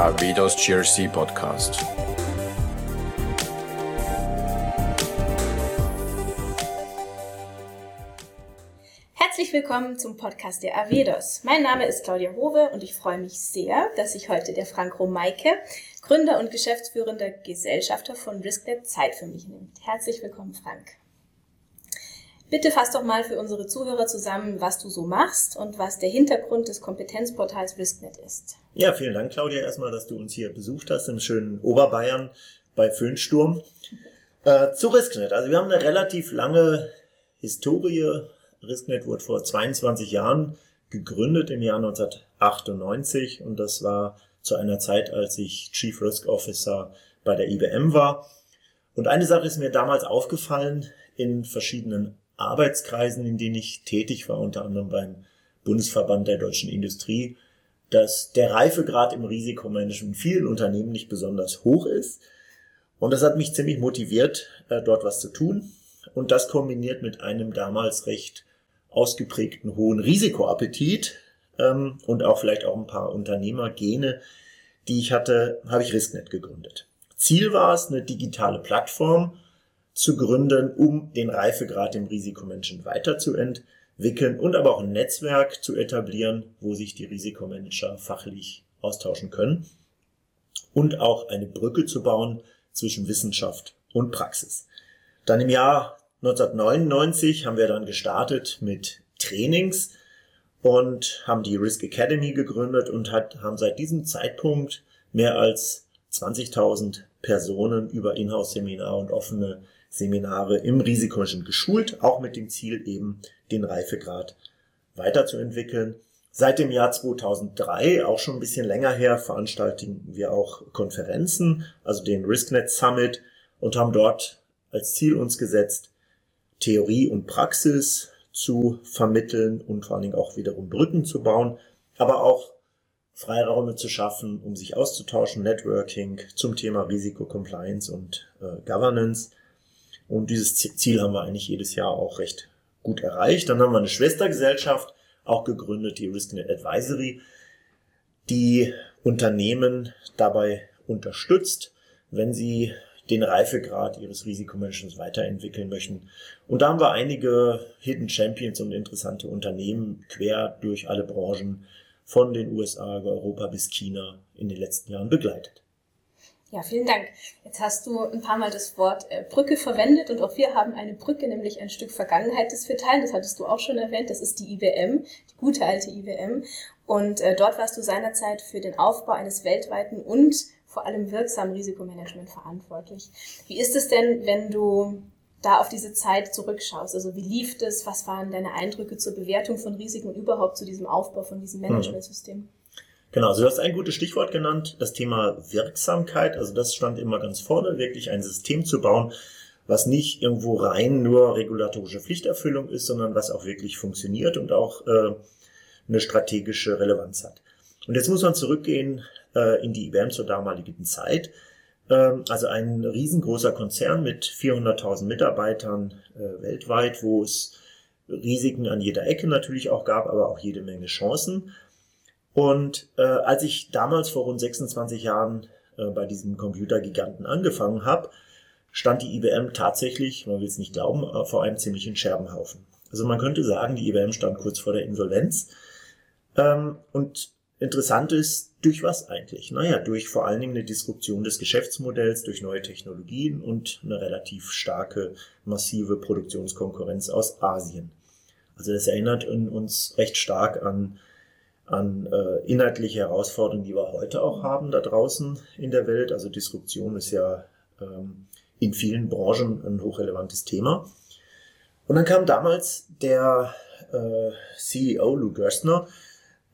Arvidos GRC Podcast. Herzlich willkommen zum Podcast der Avedos. Mein Name ist Claudia Hove und ich freue mich sehr, dass sich heute der Frank Romeike, Gründer und geschäftsführender Gesellschafter von RiskNet, Zeit für mich nimmt. Herzlich willkommen, Frank. Bitte fass doch mal für unsere Zuhörer zusammen, was du so machst und was der Hintergrund des Kompetenzportals RiskNet ist. Ja, vielen Dank, Claudia, erstmal, dass du uns hier besucht hast im schönen Oberbayern bei Föhnsturm. Äh, zu RiskNet. Also wir haben eine relativ lange Historie. RiskNet wurde vor 22 Jahren gegründet im Jahr 1998 und das war zu einer Zeit, als ich Chief Risk Officer bei der IBM war. Und eine Sache ist mir damals aufgefallen in verschiedenen Arbeitskreisen, in denen ich tätig war, unter anderem beim Bundesverband der deutschen Industrie, dass der Reifegrad im Risikomanagement vielen Unternehmen nicht besonders hoch ist. Und das hat mich ziemlich motiviert, äh, dort was zu tun. Und das kombiniert mit einem damals recht ausgeprägten hohen Risikoappetit ähm, und auch vielleicht auch ein paar Unternehmergene, die ich hatte, habe ich Risknet gegründet. Ziel war es, eine digitale Plattform zu gründen, um den Reifegrad im Risikomanagement weiterzuentwickeln und aber auch ein Netzwerk zu etablieren, wo sich die Risikomanager fachlich austauschen können und auch eine Brücke zu bauen zwischen Wissenschaft und Praxis. Dann im Jahr 1999 haben wir dann gestartet mit Trainings und haben die Risk Academy gegründet und hat, haben seit diesem Zeitpunkt mehr als 20.000 Personen über Inhouse-Seminare und offene Seminare im Risikomanagement geschult, auch mit dem Ziel eben den Reifegrad weiterzuentwickeln. Seit dem Jahr 2003, auch schon ein bisschen länger her, veranstalten wir auch Konferenzen, also den RiskNet Summit und haben dort als Ziel uns gesetzt, Theorie und Praxis zu vermitteln und vor allen Dingen auch wiederum Brücken zu bauen, aber auch Freiräume zu schaffen, um sich auszutauschen, Networking zum Thema Risiko, Compliance und äh, Governance. Und dieses Ziel haben wir eigentlich jedes Jahr auch recht gut erreicht. Dann haben wir eine Schwestergesellschaft auch gegründet, die RiskNet Advisory, die Unternehmen dabei unterstützt, wenn sie den Reifegrad ihres Risikomanagements weiterentwickeln möchten. Und da haben wir einige Hidden Champions und interessante Unternehmen quer durch alle Branchen von den USA, Europa bis China in den letzten Jahren begleitet. Ja, vielen Dank. Jetzt hast du ein paar Mal das Wort äh, Brücke verwendet und auch wir haben eine Brücke, nämlich ein Stück Vergangenheit, das wir teilen. Das hattest du auch schon erwähnt. Das ist die IWM, die gute alte IWM. Und äh, dort warst du seinerzeit für den Aufbau eines weltweiten und vor allem wirksamen Risikomanagement verantwortlich. Wie ist es denn, wenn du da auf diese Zeit zurückschaust? Also wie lief das? Was waren deine Eindrücke zur Bewertung von Risiken und überhaupt zu diesem Aufbau von diesem mhm. Managementsystem? Mhm. Genau, also du hast ein gutes Stichwort genannt, das Thema Wirksamkeit. Also das stand immer ganz vorne, wirklich ein System zu bauen, was nicht irgendwo rein nur regulatorische Pflichterfüllung ist, sondern was auch wirklich funktioniert und auch äh, eine strategische Relevanz hat. Und jetzt muss man zurückgehen äh, in die IBM zur damaligen Zeit. Ähm, also ein riesengroßer Konzern mit 400.000 Mitarbeitern äh, weltweit, wo es Risiken an jeder Ecke natürlich auch gab, aber auch jede Menge Chancen. Und äh, als ich damals vor rund 26 Jahren äh, bei diesem Computergiganten angefangen habe, stand die IBM tatsächlich, man will es nicht glauben, äh, vor einem ziemlichen Scherbenhaufen. Also man könnte sagen, die IBM stand kurz vor der Insolvenz. Ähm, und interessant ist, durch was eigentlich? Naja, durch vor allen Dingen eine Disruption des Geschäftsmodells, durch neue Technologien und eine relativ starke, massive Produktionskonkurrenz aus Asien. Also das erinnert uns recht stark an an äh, inhaltliche Herausforderungen, die wir heute auch haben da draußen in der Welt. Also Disruption ist ja ähm, in vielen Branchen ein hochrelevantes Thema. Und dann kam damals der äh, CEO Lou Gerstner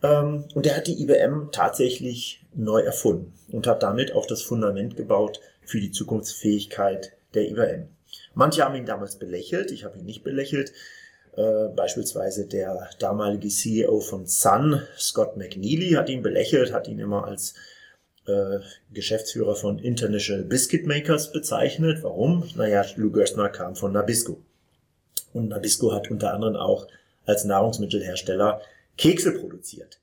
ähm, und der hat die IBM tatsächlich neu erfunden und hat damit auch das Fundament gebaut für die Zukunftsfähigkeit der IBM. Manche haben ihn damals belächelt, ich habe ihn nicht belächelt. Äh, beispielsweise der damalige CEO von Sun, Scott McNeely, hat ihn belächelt, hat ihn immer als äh, Geschäftsführer von International Biscuit Makers bezeichnet. Warum? Naja, Lou Gerstner kam von Nabisco. Und Nabisco hat unter anderem auch als Nahrungsmittelhersteller Kekse produziert.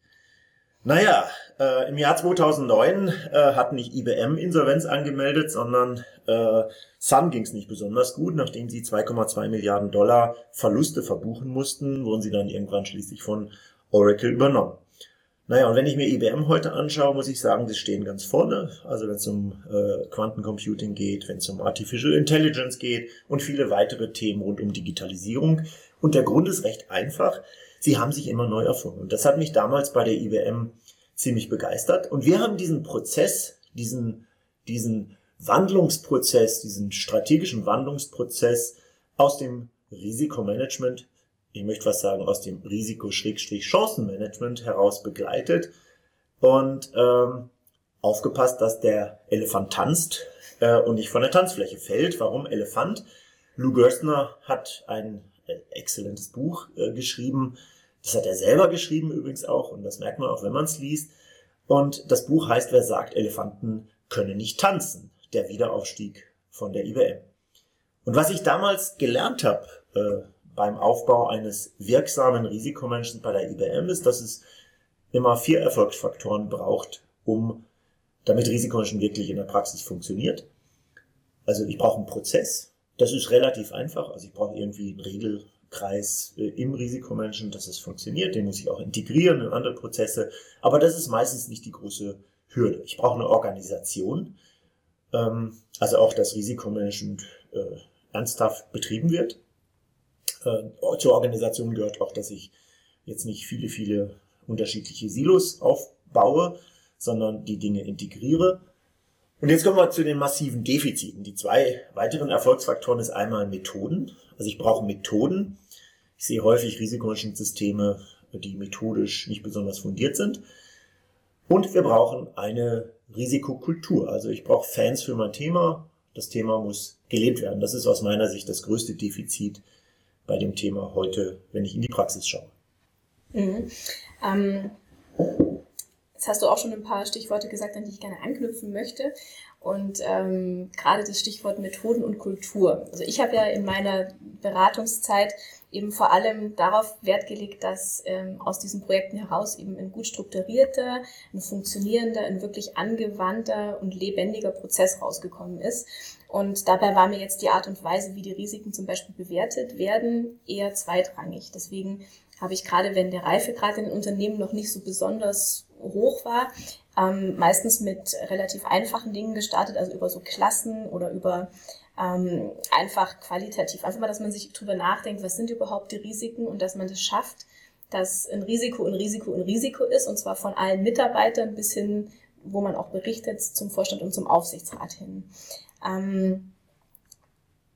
Naja, äh, im Jahr 2009 äh, hat nicht IBM Insolvenz angemeldet, sondern äh, Sun ging es nicht besonders gut. Nachdem sie 2,2 Milliarden Dollar Verluste verbuchen mussten, wurden sie dann irgendwann schließlich von Oracle übernommen. Naja, und wenn ich mir IBM heute anschaue, muss ich sagen, sie stehen ganz vorne. Also wenn es um äh, Quantencomputing geht, wenn es um Artificial Intelligence geht und viele weitere Themen rund um Digitalisierung. Und der Grund ist recht einfach. Sie haben sich immer neu erfunden. Und das hat mich damals bei der IBM ziemlich begeistert. Und wir haben diesen Prozess, diesen, diesen Wandlungsprozess, diesen strategischen Wandlungsprozess aus dem Risikomanagement ich möchte was sagen, aus dem Risiko-Chancenmanagement heraus begleitet und ähm, aufgepasst, dass der Elefant tanzt äh, und nicht von der Tanzfläche fällt. Warum Elefant? Lou Gerstner hat ein äh, exzellentes Buch äh, geschrieben. Das hat er selber geschrieben übrigens auch und das merkt man auch, wenn man es liest. Und das Buch heißt, wer sagt, Elefanten können nicht tanzen. Der Wiederaufstieg von der IBM. Und was ich damals gelernt habe, äh, beim Aufbau eines wirksamen Risikomanagements bei der IBM ist, dass es immer vier Erfolgsfaktoren braucht, um damit Risikomanagement wirklich in der Praxis funktioniert. Also ich brauche einen Prozess. Das ist relativ einfach. Also ich brauche irgendwie einen Regelkreis äh, im Risikomanagement, dass es funktioniert. Den muss ich auch integrieren in andere Prozesse. Aber das ist meistens nicht die große Hürde. Ich brauche eine Organisation. Ähm, also auch das Risikomanagement äh, ernsthaft betrieben wird äh, zur Organisation gehört auch, dass ich jetzt nicht viele, viele unterschiedliche Silos aufbaue, sondern die Dinge integriere. Und jetzt kommen wir zu den massiven Defiziten. Die zwei weiteren Erfolgsfaktoren ist einmal Methoden. Also ich brauche Methoden. Ich sehe häufig Risikomanagementsysteme, die methodisch nicht besonders fundiert sind. Und wir brauchen eine Risikokultur. Also ich brauche Fans für mein Thema. Das Thema muss gelebt werden. Das ist aus meiner Sicht das größte Defizit bei dem Thema heute, wenn ich in die Praxis schaue. Mhm. Ähm, jetzt hast du auch schon ein paar Stichworte gesagt, an die ich gerne anknüpfen möchte. Und ähm, gerade das Stichwort Methoden und Kultur. Also ich habe ja in meiner Beratungszeit eben vor allem darauf Wert gelegt, dass ähm, aus diesen Projekten heraus eben ein gut strukturierter, ein funktionierender, ein wirklich angewandter und lebendiger Prozess rausgekommen ist. Und dabei war mir jetzt die Art und Weise, wie die Risiken zum Beispiel bewertet werden, eher zweitrangig. Deswegen habe ich gerade, wenn der Reifegrad in den Unternehmen noch nicht so besonders hoch war, ähm, meistens mit relativ einfachen Dingen gestartet, also über so Klassen oder über ähm, einfach qualitativ. Einfach mal, dass man sich drüber nachdenkt, was sind überhaupt die Risiken und dass man das schafft, dass ein Risiko ein Risiko ein Risiko ist und zwar von allen Mitarbeitern bis hin, wo man auch berichtet, zum Vorstand und zum Aufsichtsrat hin. Ähm,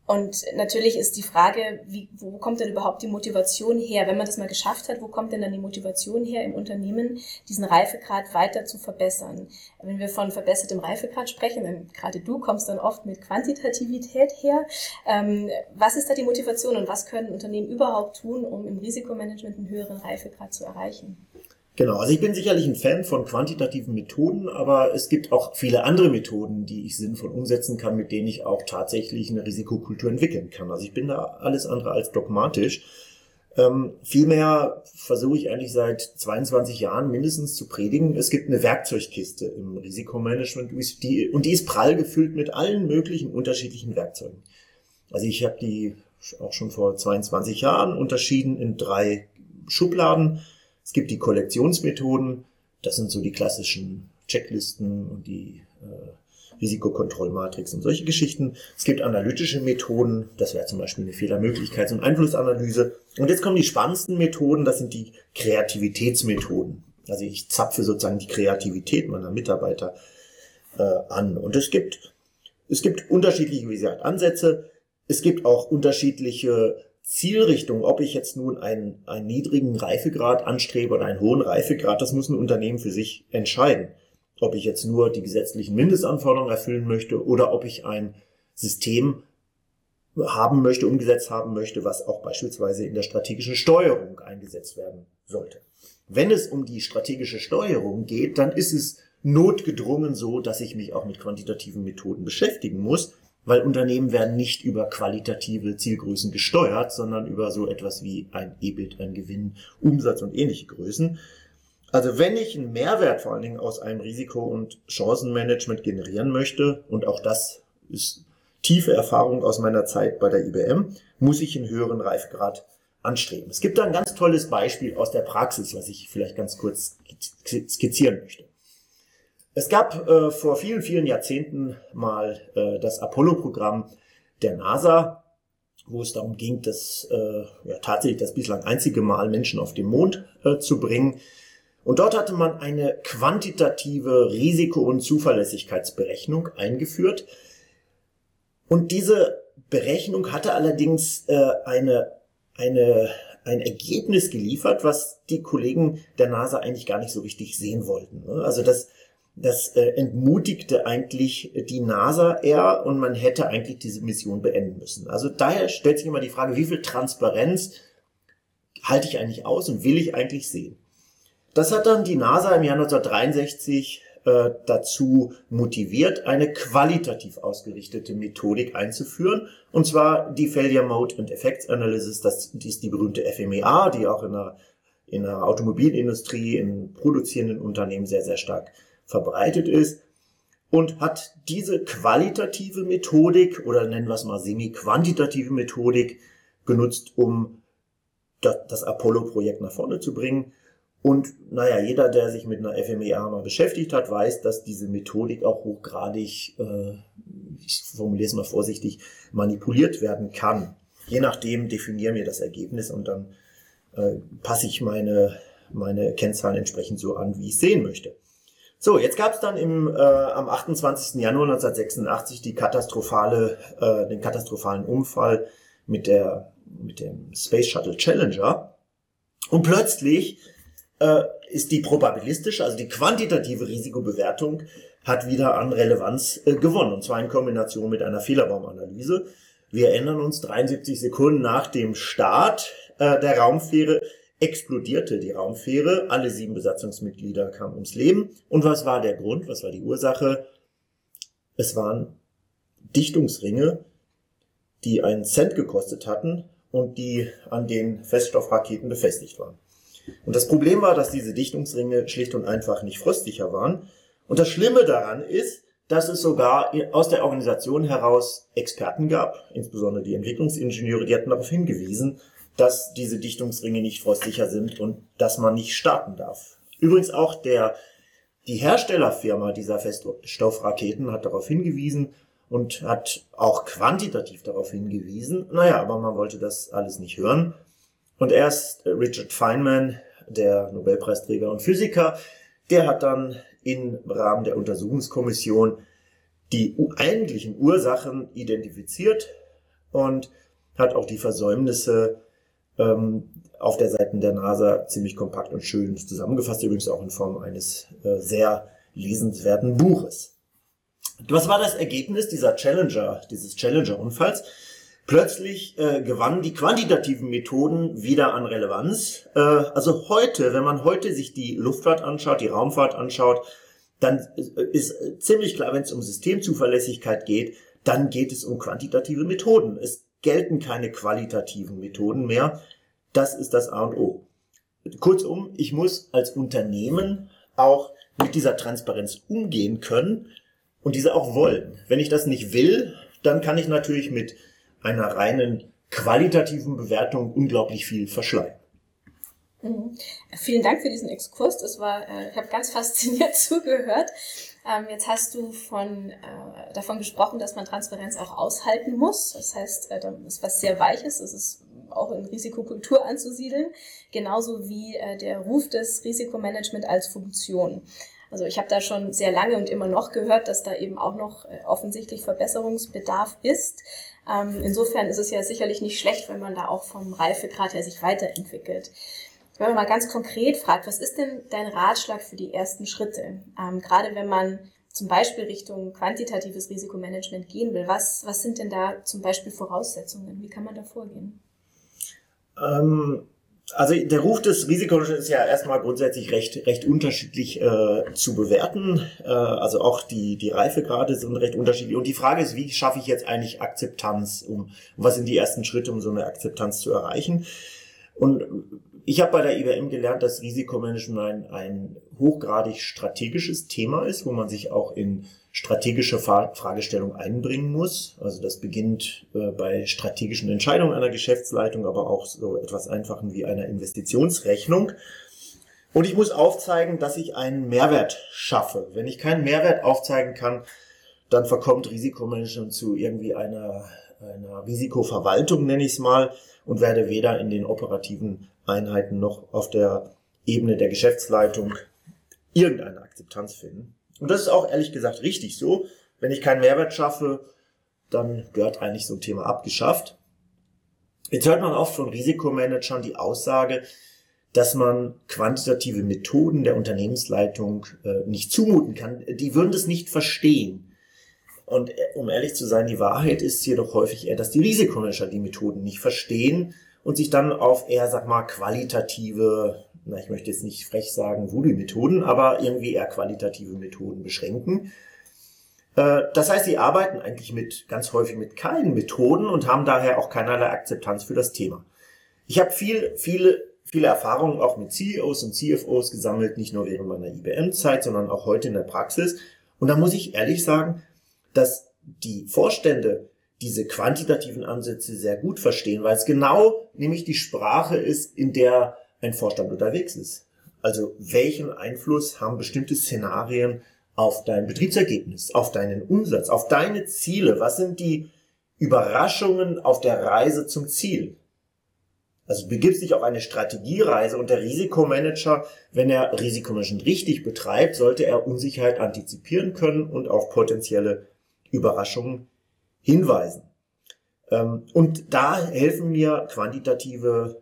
und natürlich ist die Frage, wie, wo kommt denn überhaupt die Motivation her? Wenn man das mal geschafft hat, wo kommt denn dann die Motivation her im Unternehmen, diesen Reifegrad weiter zu verbessern? Wenn wir von verbessertem Reifegrad sprechen, dann gerade du kommst dann oft mit Quantitativität her. Ähm, was ist da die Motivation und was können Unternehmen überhaupt tun, um im Risikomanagement einen höheren Reifegrad zu erreichen? Genau, also ich bin sicherlich ein Fan von quantitativen Methoden, aber es gibt auch viele andere Methoden, die ich sinnvoll umsetzen kann, mit denen ich auch tatsächlich eine Risikokultur entwickeln kann. Also ich bin da alles andere als dogmatisch. Ähm, vielmehr versuche ich eigentlich seit 22 Jahren mindestens zu predigen, es gibt eine Werkzeugkiste im Risikomanagement die, und die ist prall gefüllt mit allen möglichen unterschiedlichen Werkzeugen. Also ich habe die auch schon vor 22 Jahren unterschieden in drei Schubladen. Es gibt die Kollektionsmethoden, das sind so die klassischen Checklisten und die äh, Risikokontrollmatrix und solche Geschichten. Es gibt analytische Methoden, das wäre zum Beispiel eine Fehlermöglichkeits- und Einflussanalyse. Und jetzt kommen die spannendsten Methoden, das sind die Kreativitätsmethoden. Also ich zapfe sozusagen die Kreativität meiner Mitarbeiter äh, an. Und es gibt, es gibt unterschiedliche, wie gesagt, Ansätze. Es gibt auch unterschiedliche Zielrichtung, ob ich jetzt nun einen, einen niedrigen Reifegrad anstrebe oder einen hohen Reifegrad, das muss ein Unternehmen für sich entscheiden. Ob ich jetzt nur die gesetzlichen Mindestanforderungen erfüllen möchte oder ob ich ein System haben möchte, umgesetzt haben möchte, was auch beispielsweise in der strategischen Steuerung eingesetzt werden sollte. Wenn es um die strategische Steuerung geht, dann ist es notgedrungen so, dass ich mich auch mit quantitativen Methoden beschäftigen muss, weil Unternehmen werden nicht über qualitative Zielgrößen gesteuert, sondern über so etwas wie ein EBIT, ein Gewinn, Umsatz und ähnliche Größen. Also wenn ich einen Mehrwert vor allen Dingen aus einem Risiko- und Chancenmanagement generieren möchte, und auch das ist tiefe Erfahrung aus meiner Zeit bei der IBM, muss ich einen höheren Reifegrad anstreben. Es gibt da ein ganz tolles Beispiel aus der Praxis, was ich vielleicht ganz kurz skizzieren möchte. Es gab äh, vor vielen, vielen Jahrzehnten mal äh, das Apollo-Programm der NASA, wo es darum ging, das äh, ja, tatsächlich das bislang einzige Mal Menschen auf den Mond äh, zu bringen. Und dort hatte man eine quantitative Risiko- und Zuverlässigkeitsberechnung eingeführt. Und diese Berechnung hatte allerdings äh, eine, eine, ein Ergebnis geliefert, was die Kollegen der NASA eigentlich gar nicht so richtig sehen wollten. Ne? Also das, das äh, entmutigte eigentlich die NASA eher und man hätte eigentlich diese Mission beenden müssen. Also daher stellt sich immer die Frage, wie viel Transparenz halte ich eigentlich aus und will ich eigentlich sehen? Das hat dann die NASA im Jahr 1963 äh, dazu motiviert, eine qualitativ ausgerichtete Methodik einzuführen. Und zwar die Failure Mode and Effects Analysis, das, die ist die berühmte FMEA, die auch in der, in der Automobilindustrie, in produzierenden Unternehmen sehr, sehr stark verbreitet ist. Und hat diese qualitative Methodik oder nennen wir es mal semi-quantitative Methodik genutzt, um das Apollo-Projekt nach vorne zu bringen. Und naja, jeder, der sich mit einer FMEA mal beschäftigt hat, weiß, dass diese Methodik auch hochgradig, äh, ich formuliere es mal vorsichtig, manipuliert werden kann. Je nachdem definieren wir das Ergebnis und dann äh, passe ich meine, meine Kennzahlen entsprechend so an, wie ich sehen möchte. So, jetzt gab es dann im, äh, am 28. Januar 1986 die katastrophale, äh, den katastrophalen Unfall mit, der, mit dem Space Shuttle Challenger. Und plötzlich äh, ist die probabilistische, also die quantitative Risikobewertung hat wieder an Relevanz äh, gewonnen. Und zwar in Kombination mit einer Fehlerbaumanalyse. Wir erinnern uns, 73 Sekunden nach dem Start äh, der Raumfähre explodierte die Raumfähre. Alle sieben Besatzungsmitglieder kamen ums Leben. Und was war der Grund? Was war die Ursache? Es waren Dichtungsringe, die einen Cent gekostet hatten und die an den Feststoffraketen befestigt waren. Und das Problem war, dass diese Dichtungsringe schlicht und einfach nicht frostsicher waren. Und das Schlimme daran ist, dass es sogar aus der Organisation heraus Experten gab, insbesondere die Entwicklungsingenieure, die hatten darauf hingewiesen, dass diese Dichtungsringe nicht frostsicher sind und dass man nicht starten darf. Übrigens auch der, die Herstellerfirma dieser Feststoffraketen hat darauf hingewiesen und hat auch quantitativ darauf hingewiesen. Naja, aber man wollte das alles nicht hören. Und erst Richard Feynman, der Nobelpreisträger und Physiker, der hat dann im Rahmen der Untersuchungskommission die eigentlichen Ursachen identifiziert und hat auch die Versäumnisse ähm, auf der Seite der NASA ziemlich kompakt und schön zusammengefasst, übrigens auch in Form eines äh, sehr lesenswerten Buches. Was war das Ergebnis dieser Challenger, dieses Challenger-Unfalls? Plötzlich äh, gewannen die quantitativen Methoden wieder an Relevanz. Äh, also heute, wenn man heute sich die Luftfahrt anschaut, die Raumfahrt anschaut, dann ist ziemlich klar, wenn es um Systemzuverlässigkeit geht, dann geht es um quantitative Methoden. Es gelten keine qualitativen Methoden mehr. Das ist das A und O. Kurzum, ich muss als Unternehmen auch mit dieser Transparenz umgehen können und diese auch wollen. Wenn ich das nicht will, dann kann ich natürlich mit einer reinen qualitativen Bewertung unglaublich viel verschleiern. Mhm. Vielen Dank für diesen Exkurs. Das war, äh, ich habe ganz fasziniert zugehört. Ähm, jetzt hast du von, äh, davon gesprochen, dass man Transparenz auch aushalten muss. Das heißt, äh, das ist was sehr Weiches. Das ist auch in Risikokultur anzusiedeln. Genauso wie äh, der Ruf des Risikomanagement als Funktion. Also ich habe da schon sehr lange und immer noch gehört, dass da eben auch noch äh, offensichtlich Verbesserungsbedarf ist. Ähm, insofern ist es ja sicherlich nicht schlecht, wenn man da auch vom Reifegrad her sich weiterentwickelt. Wenn man mal ganz konkret fragt, was ist denn dein Ratschlag für die ersten Schritte? Ähm, gerade wenn man zum Beispiel Richtung quantitatives Risikomanagement gehen will, was, was sind denn da zum Beispiel Voraussetzungen? Wie kann man da vorgehen? Ähm, also der Ruf des Risikos ist ja erstmal grundsätzlich recht, recht unterschiedlich äh, zu bewerten. Äh, also auch die, die Reifegrade sind recht unterschiedlich. Und die Frage ist, wie schaffe ich jetzt eigentlich Akzeptanz? Um, was sind die ersten Schritte, um so eine Akzeptanz zu erreichen? Und ich habe bei der IBM gelernt, dass Risikomanagement ein, hochgradig strategisches Thema ist, wo man sich auch in strategische Fragestellungen einbringen muss. Also das beginnt äh, bei strategischen Entscheidungen einer Geschäftsleitung, aber auch so etwas Einfachen wie einer Investitionsrechnung. Und ich muss aufzeigen, dass ich einen Mehrwert schaffe. Wenn ich keinen Mehrwert aufzeigen kann, dann verkommt Risikomanagement zu irgendwie einer, einer Risikoverwaltung, nenne ich es mal, und werde weder in den operativen Einheiten noch auf der Ebene der Geschäftsleitung irgendeine Akzeptanz finden. Und das ist auch ehrlich gesagt richtig so. Wenn ich keinen Mehrwert schaffe, dann gehört eigentlich so ein Thema abgeschafft. Jetzt hört man oft von Risikomanagern die Aussage, dass man quantitative Methoden der Unternehmensleitung äh, nicht zumuten kann. Die würden das nicht verstehen. Und äh, um ehrlich zu sein, die Wahrheit ist jedoch häufig eher, dass die Risikomanager die Methoden nicht verstehen und sich dann auf eher, sag mal, qualitative, na, ich möchte jetzt nicht frech sagen, Voodoo-Methoden, aber irgendwie eher qualitative Methoden beschränken. Äh, das heißt, sie arbeiten eigentlich mit, ganz häufig mit keinen Methoden und haben daher auch keinerlei Akzeptanz für das Thema. Ich habe viel, viele, viele Erfahrungen auch mit CEOs und CFOs gesammelt, nicht nur während meiner IBM-Zeit, sondern auch heute in der Praxis. Und da muss ich ehrlich sagen, dass die Vorstände diese quantitativen Ansätze sehr gut verstehen, weil es genau nämlich die Sprache ist, in der ein Vorstand unterwegs ist. Also welchen Einfluss haben bestimmte Szenarien auf dein Betriebsergebnis, auf deinen Umsatz, auf deine Ziele? Was sind die Überraschungen auf der Reise zum Ziel? Also begibst dich auf eine Strategiereise und der Risikomanager, wenn er Risikomanagement richtig betreibt, sollte er Unsicherheit antizipieren können und auf potenzielle Überraschungen hinweisen. Ähm, und da helfen mir quantitative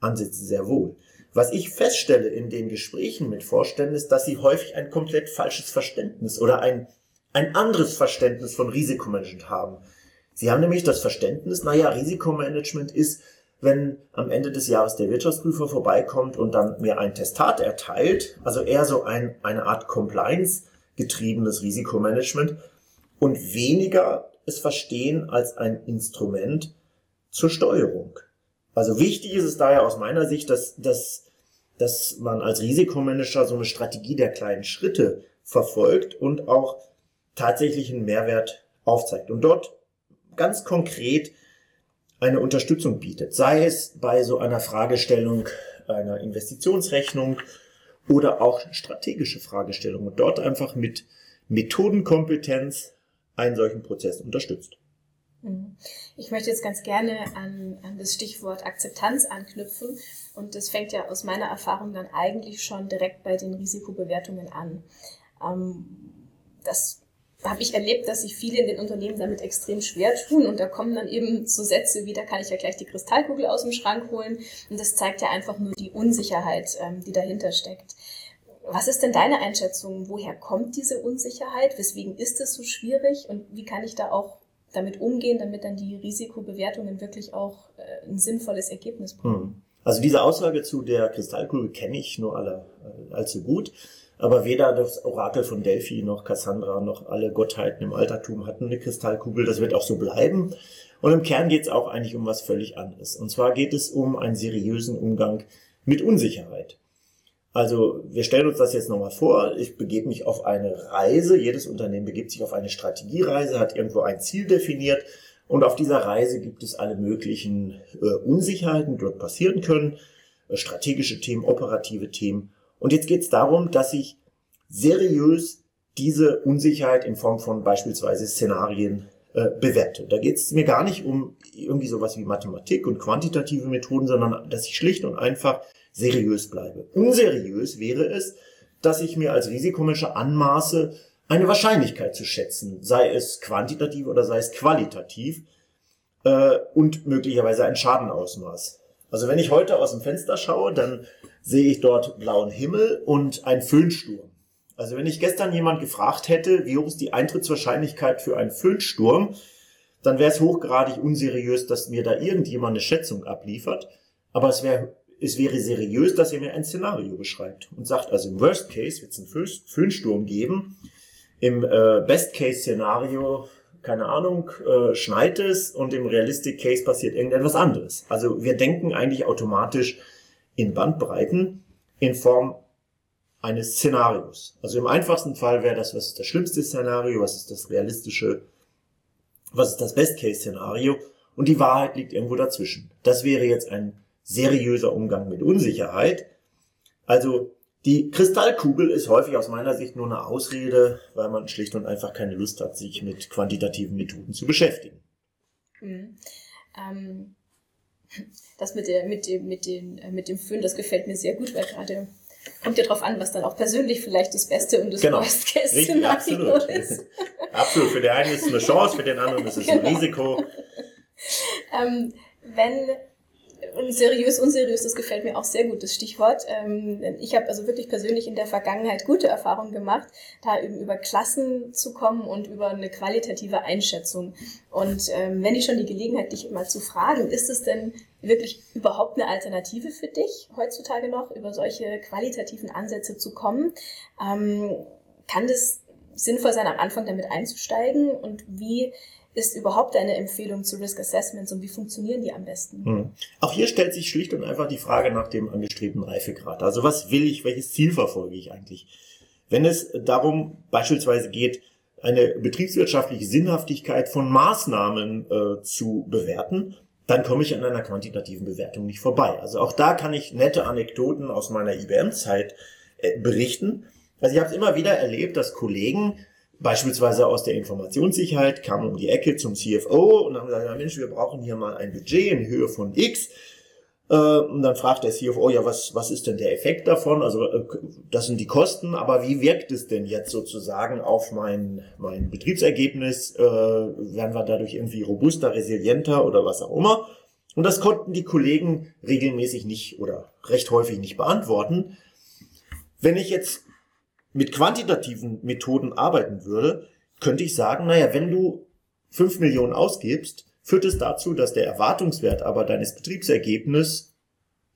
Ansätze sehr wohl. Was ich feststelle in den Gesprächen mit Vorständen ist, dass sie häufig ein komplett falsches Verständnis oder ein, ein anderes Verständnis von Risikomanagement haben. Sie haben nämlich das Verständnis, naja, Risikomanagement ist, wenn am Ende des Jahres der Wirtschaftsprüfer vorbeikommt und dann mir ein Testat erteilt, also eher so ein, eine Art Compliance getriebenes Risikomanagement und weniger es verstehen als ein Instrument zur Steuerung. Also wichtig ist es daher aus meiner Sicht, dass, dass, dass man als Risikomanager so eine Strategie der kleinen Schritte verfolgt und auch tatsächlich einen Mehrwert aufzeigt und dort ganz konkret eine Unterstützung bietet, sei es bei so einer Fragestellung einer Investitionsrechnung oder auch strategische Fragestellungen und dort einfach mit Methodenkompetenz einen solchen Prozess unterstützt. Mhm. Ich möchte jetzt ganz gerne an, an das Stichwort Akzeptanz anknüpfen. Und das fängt ja aus meiner Erfahrung dann eigentlich schon direkt bei den Risikobewertungen an. Ähm, das habe ich erlebt, dass sich viele in den Unternehmen damit extrem schwer tun. Und da kommen dann eben so Sätze wie, da kann ich ja gleich die Kristallkugel aus dem Schrank holen. Und das zeigt ja einfach nur die Unsicherheit, ähm, die dahinter steckt. Was ist denn deine Einschätzung? Woher kommt diese Unsicherheit? Weswegen ist es so schwierig? Und wie kann ich da auch damit umgehen, damit dann die Risikobewertungen wirklich auch äh, ein sinnvolles Ergebnis bringen? Hm. Also diese Aussage zu der Kristallkugel kenne ich nur alle, äh, allzu gut. Aber weder das Orakel von Delphi noch Cassandra noch alle Gottheiten im Altertum hatten eine Kristallkugel. Das wird auch so bleiben. Und im Kern geht es auch eigentlich um was völlig anderes. Und zwar geht es um einen seriösen Umgang mit Unsicherheit. Also wir stellen uns das jetzt nochmal vor. Ich begebe mich auf eine Reise. Jedes Unternehmen begibt sich auf eine Strategiereise, hat irgendwo ein Ziel definiert. Und auf dieser Reise gibt es alle möglichen äh, Unsicherheiten, die dort passieren können. Äh, strategische Themen, operative Themen. Und jetzt geht es darum, dass ich seriös diese Unsicherheit in Form von beispielsweise Szenarien äh, bewerte. Da geht es mir gar nicht um irgendwie sowas wie Mathematik und quantitative Methoden, sondern dass ich schlicht und einfach seriös bleibe. Unseriös wäre es, dass ich mir als Risikomanager anmaße, eine Wahrscheinlichkeit zu schätzen, sei es quantitativ oder sei es qualitativ äh, und möglicherweise ein Schadenausmaß. Also wenn ich heute aus dem Fenster schaue, dann sehe ich dort blauen Himmel und ein Föhnsturm. Also wenn ich gestern jemand gefragt hätte, wie hoch ist die Eintrittswahrscheinlichkeit für einen Föhnsturm, dann wäre es hochgradig unseriös, dass mir da irgendjemand eine Schätzung abliefert. Aber es wäre es wäre seriös, dass er mir ein Szenario beschreibt und sagt, also im Worst Case wird es einen Föhnsturm geben, im äh, Best Case Szenario, keine Ahnung, äh, schneit es und im Realistic Case passiert irgendetwas anderes. Also wir denken eigentlich automatisch in Bandbreiten in Form eines Szenarios. Also im einfachsten Fall wäre das, was ist das schlimmste Szenario, was ist das realistische, was ist das Best-Case-Szenario und die Wahrheit liegt irgendwo dazwischen. Das wäre jetzt ein seriöser Umgang mit Unsicherheit. Also die Kristallkugel ist häufig aus meiner Sicht nur eine Ausrede, weil man schlicht und einfach keine Lust hat, sich mit quantitativen Methoden zu beschäftigen. Mhm. Ähm, das mit, der, mit, dem, mit, den, äh, mit dem Föhn, das gefällt mir sehr gut, weil gerade kommt ja drauf an, was dann auch persönlich vielleicht das Beste und das genau. Worst-Case-Szenario ist. absolut. Für den einen ist es eine Chance, für den anderen ist es genau. ein Risiko. Ähm, wenn und seriös, unseriös, das gefällt mir auch sehr gut, das Stichwort. Ähm, ich habe also wirklich persönlich in der Vergangenheit gute Erfahrungen gemacht, da eben über Klassen zu kommen und über eine qualitative Einschätzung. Und ähm, wenn ich schon die Gelegenheit, dich mal zu fragen, ist es denn wirklich überhaupt eine Alternative für dich heutzutage noch, über solche qualitativen Ansätze zu kommen? Ähm, kann das sinnvoll sein, am Anfang damit einzusteigen? Und wie ist überhaupt eine Empfehlung zu Risk Assessments und wie funktionieren die am besten? Hm. Auch hier stellt sich schlicht und einfach die Frage nach dem angestrebten Reifegrad. Also was will ich, welches Ziel verfolge ich eigentlich? Wenn es darum beispielsweise geht, eine betriebswirtschaftliche Sinnhaftigkeit von Maßnahmen äh, zu bewerten, dann komme ich an einer quantitativen Bewertung nicht vorbei. Also auch da kann ich nette Anekdoten aus meiner IBM-Zeit äh, berichten. Also ich habe es immer wieder erlebt, dass Kollegen beispielsweise aus der Informationssicherheit, kamen um die Ecke zum CFO und haben gesagt, ja Mensch, wir brauchen hier mal ein Budget in Höhe von X. Äh, und dann fragt der CFO, ja, was, was ist denn der Effekt davon? Also äh, das sind die Kosten, aber wie wirkt es denn jetzt sozusagen auf mein, mein Betriebsergebnis? Äh, werden wir dadurch irgendwie robuster, resilienter oder was auch immer? Und das konnten die Kollegen regelmäßig nicht oder recht häufig nicht beantworten. Wenn ich jetzt mit quantitativen Methoden arbeiten würde, könnte ich sagen, naja, wenn du 5 Millionen ausgibst, führt es dazu, dass der Erwartungswert aber deines Betriebsergebnisses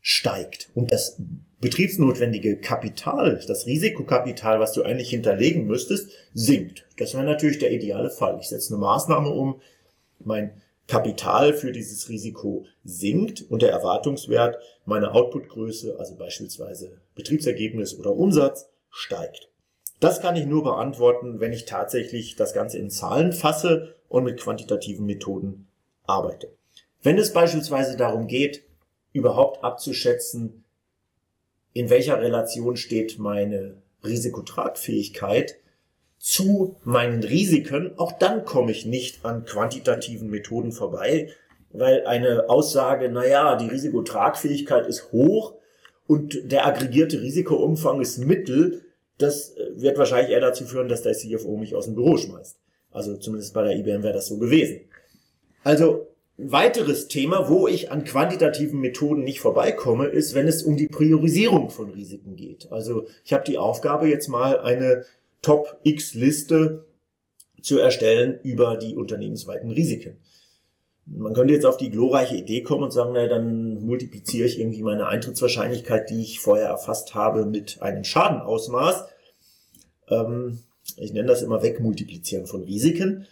steigt und das betriebsnotwendige Kapital, das Risikokapital, was du eigentlich hinterlegen müsstest, sinkt. Das wäre natürlich der ideale Fall. Ich setze eine Maßnahme um, mein Kapital für dieses Risiko sinkt und der Erwartungswert meiner Outputgröße, also beispielsweise Betriebsergebnis oder Umsatz, steigt. Das kann ich nur beantworten, wenn ich tatsächlich das Ganze in Zahlen fasse und mit quantitativen Methoden arbeite. Wenn es beispielsweise darum geht, überhaupt abzuschätzen, in welcher Relation steht meine Risikotragfähigkeit zu meinen Risiken, auch dann komme ich nicht an quantitativen Methoden vorbei, weil eine Aussage, naja, die Risikotragfähigkeit ist hoch und der aggregierte Risikoumfang ist mittel, das äh, wird wahrscheinlich eher dazu führen, dass der CFO mich aus dem Büro schmeißt. Also zumindest bei der IBM wäre das so gewesen. Also weiteres Thema, wo ich an quantitativen Methoden nicht vorbeikomme, ist, wenn es um die Priorisierung von Risiken geht. Also ich habe die Aufgabe, jetzt mal eine Top-X-Liste zu erstellen über die unternehmensweiten Risiken. Man könnte jetzt auf die glorreiche Idee kommen und sagen, naja, dann multipliziere ich irgendwie meine Eintrittswahrscheinlichkeit, die ich vorher erfasst habe, mit einem Schadenausmaß. Ähm, ich nenne das immer Wegmultiplizieren von Risiken.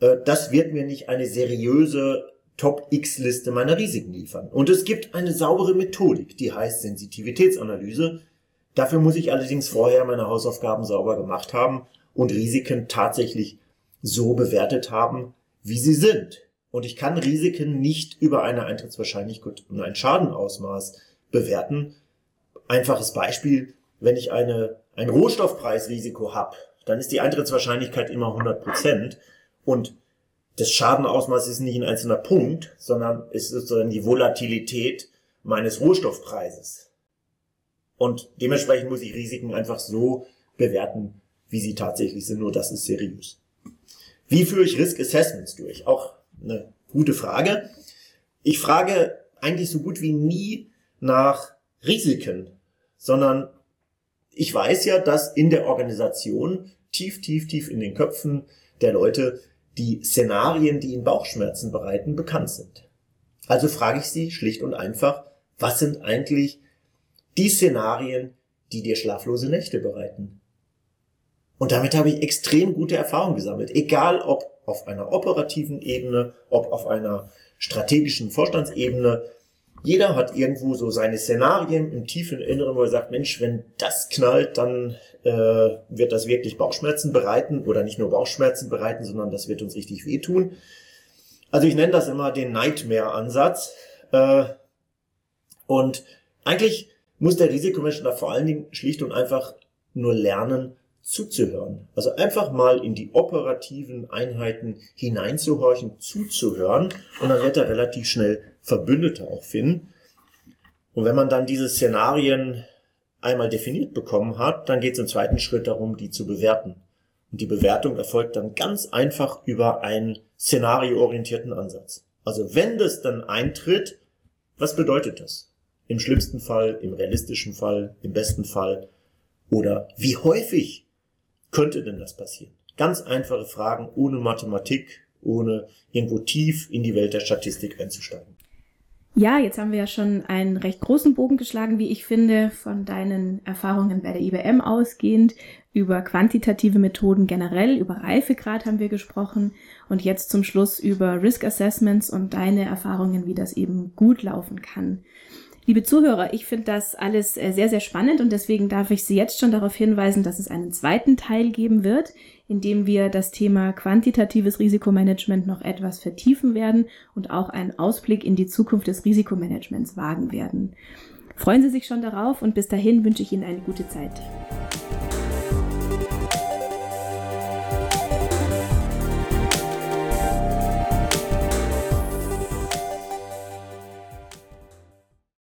Äh, das wird mir nicht eine seriöse Top-X-Liste meiner Risiken liefern. Und es gibt eine saubere Methodik, die heißt Sensitivitätsanalyse. Dafür muss ich allerdings vorher meine Hausaufgaben sauber gemacht haben und Risiken tatsächlich so bewertet haben, wie sie sind. Und ich kann Risiken nicht über eine Eintrittswahrscheinlichkeit und ein Schadenausmaß bewerten. Einfaches Beispiel, wenn ich eine, ein Rohstoffpreisrisiko habe, dann ist die Eintrittswahrscheinlichkeit immer 100 Prozent. Und das Schadenausmaß ist nicht ein einzelner Punkt, sondern ist sozusagen die Volatilität meines Rohstoffpreises. Und dementsprechend muss ich Risiken einfach so bewerten, wie sie tatsächlich sind. Nur das ist seriös. Wie führe ich Risk Assessments durch? Auch eine gute Frage. Ich frage eigentlich so gut wie nie nach Risiken, sondern ich weiß ja, dass in der Organisation tief, tief, tief in den Köpfen der Leute die Szenarien, die ihnen Bauchschmerzen bereiten, bekannt sind. Also frage ich sie schlicht und einfach, was sind eigentlich die Szenarien, die dir schlaflose Nächte bereiten? Und damit habe ich extrem gute Erfahrungen gesammelt. Egal ob auf einer operativen Ebene, ob auf einer strategischen Vorstandsebene. jeder hat irgendwo so seine Szenarien im tiefen Inneren, wo er sagt, Mensch, wenn das knallt, dann äh, wird das wirklich Bauchschmerzen bereiten oder nicht nur Bauchschmerzen bereiten, sondern das wird uns richtig wehtun. Also ich nenne das immer den Nightmare-Ansatz. Äh, und eigentlich muss der Risikomensch da vor allen Dingen schlicht und einfach nur lernen, zuzuhören. Also einfach mal in die operativen Einheiten hineinzuhorchen, zuzuhören und dann wird er relativ schnell Verbündete auch finden. Und wenn man dann diese Szenarien einmal definiert bekommen hat, dann geht es im zweiten Schritt darum, die zu bewerten. Und die Bewertung erfolgt dann ganz einfach über einen szenarioorientierten Ansatz. Also wenn das dann eintritt, was bedeutet das? Im schlimmsten Fall, im realistischen Fall, im besten Fall? Oder wie häufig könnte denn das passieren? Ganz einfache Fragen ohne Mathematik, ohne irgendwo tief in die Welt der Statistik einzusteigen. Ja, jetzt haben wir ja schon einen recht großen Bogen geschlagen, wie ich finde, von deinen Erfahrungen bei der IBM ausgehend. Über quantitative Methoden generell, über Reifegrad haben wir gesprochen und jetzt zum Schluss über Risk Assessments und deine Erfahrungen, wie das eben gut laufen kann. Liebe Zuhörer, ich finde das alles äh, sehr, sehr spannend und deswegen darf ich Sie jetzt schon darauf hinweisen, dass es einen zweiten Teil geben wird, in dem wir das Thema quantitatives Risikomanagement noch etwas vertiefen werden und auch einen Ausblick in die Zukunft des Risikomanagements wagen werden. Freuen Sie sich schon darauf und bis dahin wünsche ich Ihnen eine gute Zeit.